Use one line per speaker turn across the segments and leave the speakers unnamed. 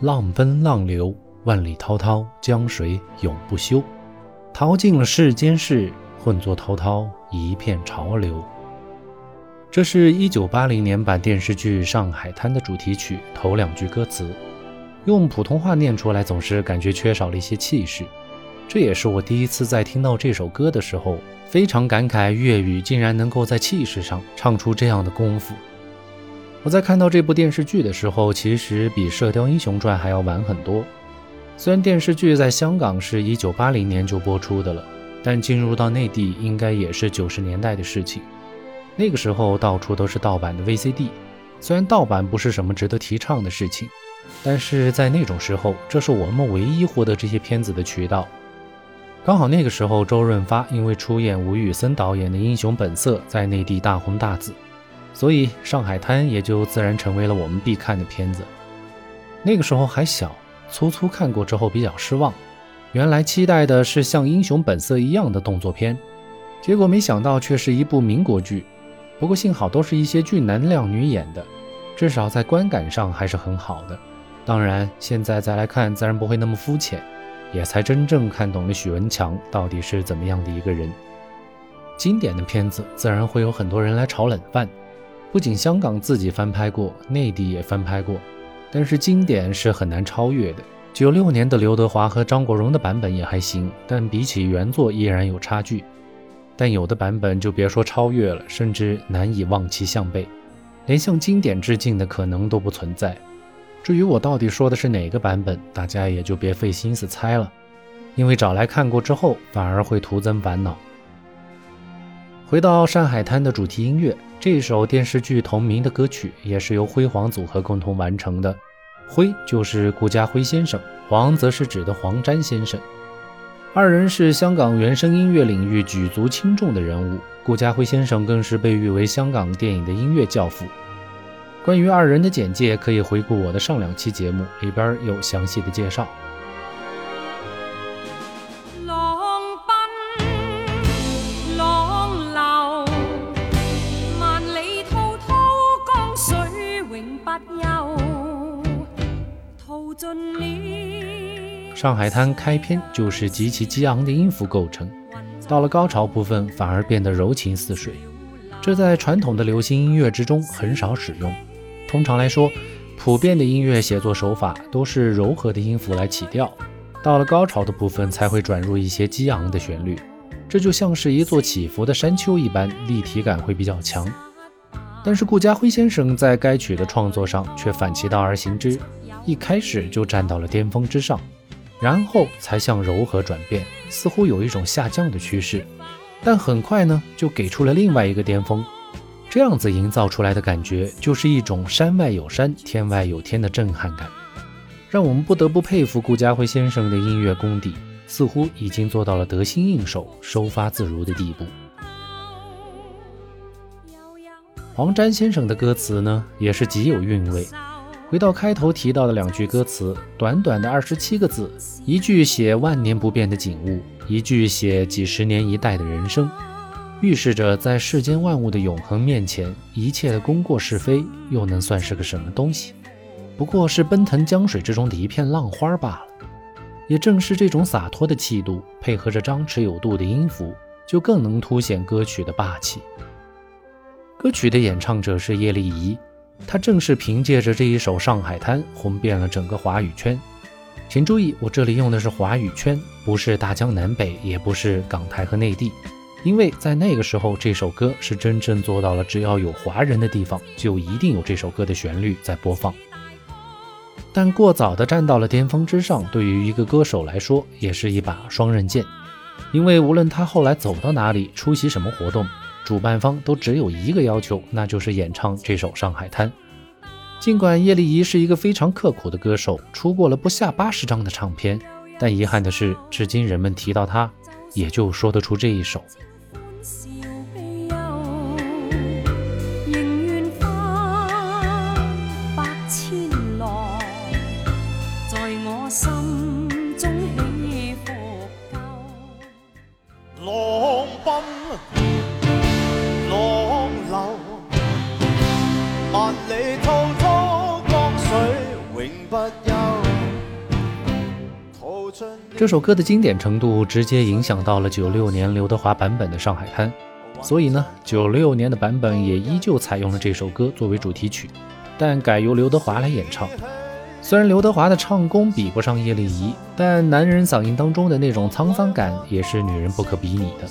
浪奔浪流，万里滔滔，江水永不休。淘尽了世间事，混作滔滔一片潮流。这是一九八零年版电视剧《上海滩》的主题曲头两句歌词，用普通话念出来总是感觉缺少了一些气势。这也是我第一次在听到这首歌的时候，非常感慨粤语竟然能够在气势上唱出这样的功夫。我在看到这部电视剧的时候，其实比《射雕英雄传》还要晚很多。虽然电视剧在香港是一九八零年就播出的了，但进入到内地应该也是九十年代的事情。那个时候到处都是盗版的 VCD，虽然盗版不是什么值得提倡的事情，但是在那种时候，这是我们唯一获得这些片子的渠道。刚好那个时候，周润发因为出演吴宇森导演的《英雄本色》在内地大红大紫。所以《上海滩》也就自然成为了我们必看的片子。那个时候还小，粗粗看过之后比较失望。原来期待的是像《英雄本色》一样的动作片，结果没想到却是一部民国剧。不过幸好都是一些俊男靓女演的，至少在观感上还是很好的。当然，现在再来看，自然不会那么肤浅，也才真正看懂了许文强到底是怎么样的一个人。经典的片子，自然会有很多人来炒冷饭。不仅香港自己翻拍过，内地也翻拍过，但是经典是很难超越的。九六年的刘德华和张国荣的版本也还行，但比起原作依然有差距。但有的版本就别说超越了，甚至难以望其项背，连向经典致敬的可能都不存在。至于我到底说的是哪个版本，大家也就别费心思猜了，因为找来看过之后，反而会徒增烦恼。回到《上海滩》的主题音乐。这首电视剧同名的歌曲也是由辉煌组合共同完成的，辉就是顾嘉辉先生，黄则是指的黄沾先生，二人是香港原声音乐领域举足轻重的人物，顾嘉辉先生更是被誉为香港电影的音乐教父。关于二人的简介，可以回顾我的上两期节目，里边有详细的介绍。上海滩开篇就是极其激昂的音符构成，到了高潮部分反而变得柔情似水，这在传统的流行音乐之中很少使用。通常来说，普遍的音乐写作手法都是柔和的音符来起调，到了高潮的部分才会转入一些激昂的旋律，这就像是一座起伏的山丘一般，立体感会比较强。但是顾嘉辉先生在该曲的创作上却反其道而行之。一开始就站到了巅峰之上，然后才向柔和转变，似乎有一种下降的趋势，但很快呢就给出了另外一个巅峰，这样子营造出来的感觉就是一种山外有山，天外有天的震撼感，让我们不得不佩服顾嘉辉先生的音乐功底，似乎已经做到了得心应手、收发自如的地步。黄沾先生的歌词呢，也是极有韵味。回到开头提到的两句歌词，短短的二十七个字，一句写万年不变的景物，一句写几十年一代的人生，预示着在世间万物的永恒面前，一切的功过是非又能算是个什么东西？不过是奔腾江水之中的一片浪花罢了。也正是这种洒脱的气度，配合着张弛有度的音符，就更能凸显歌曲的霸气。歌曲的演唱者是叶丽仪。他正是凭借着这一首《上海滩》红遍了整个华语圈。请注意，我这里用的是华语圈，不是大江南北，也不是港台和内地，因为在那个时候，这首歌是真正做到了，只要有华人的地方，就一定有这首歌的旋律在播放。但过早的站到了巅峰之上，对于一个歌手来说，也是一把双刃剑，因为无论他后来走到哪里，出席什么活动。主办方都只有一个要求，那就是演唱这首《上海滩》。尽管叶丽仪是一个非常刻苦的歌手，出过了不下八十张的唱片，但遗憾的是，至今人们提到她，也就说得出这一首。这首歌的经典程度直接影响到了九六年刘德华版本的《上海滩》，所以呢，九六年的版本也依旧采用了这首歌作为主题曲，但改由刘德华来演唱。虽然刘德华的唱功比不上叶丽仪，但男人嗓音当中的那种沧桑感也是女人不可比拟的。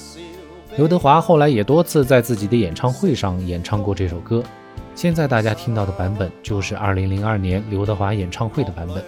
刘德华后来也多次在自己的演唱会上演唱过这首歌，现在大家听到的版本就是2002年刘德华演唱会的版本。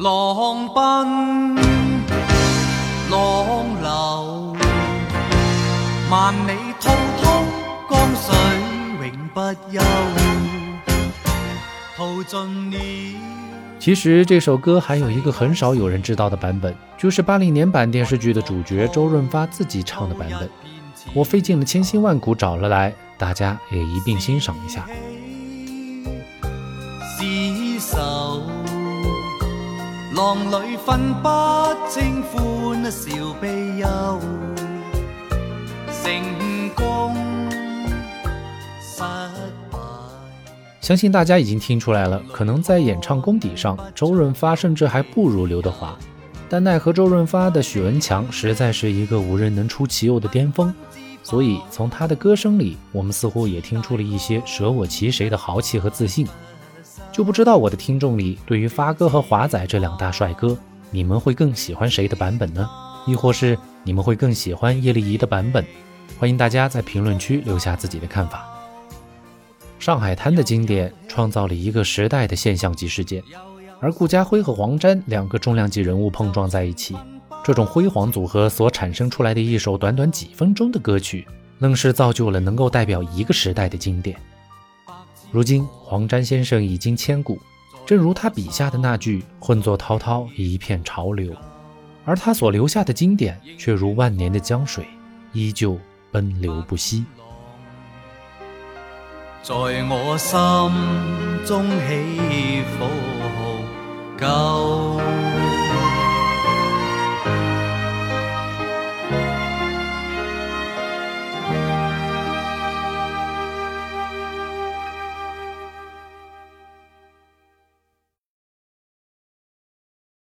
浪奔浪流，万里滔滔江水永不休。淘尽了。
其实这首歌还有一个很少有人知道的版本，就是八零年版电视剧的主角周润发自己唱的版本。我费尽了千辛万苦找了来，大家也一并欣赏一下。浪里分不清欢笑悲忧，成功失败。相信大家已经听出来了，可能在演唱功底上，周润发甚至还不如刘德华。但奈何周润发的许文强实在是一个无人能出其右的巅峰，所以从他的歌声里，我们似乎也听出了一些舍我其谁的豪气和自信。就不知道我的听众里，对于发哥和华仔这两大帅哥，你们会更喜欢谁的版本呢？亦或是你们会更喜欢叶丽仪的版本？欢迎大家在评论区留下自己的看法。上海滩的经典创造了一个时代的现象级事件，而顾嘉辉和黄沾两个重量级人物碰撞在一起，这种辉煌组合所产生出来的一首短短几分钟的歌曲，愣是造就了能够代表一个时代的经典。如今，黄沾先生已经千古，正如他笔下的那句“混作滔滔，一片潮流”，而他所留下的经典，却如万年的江水，依旧奔流不息。
在我心中起伏，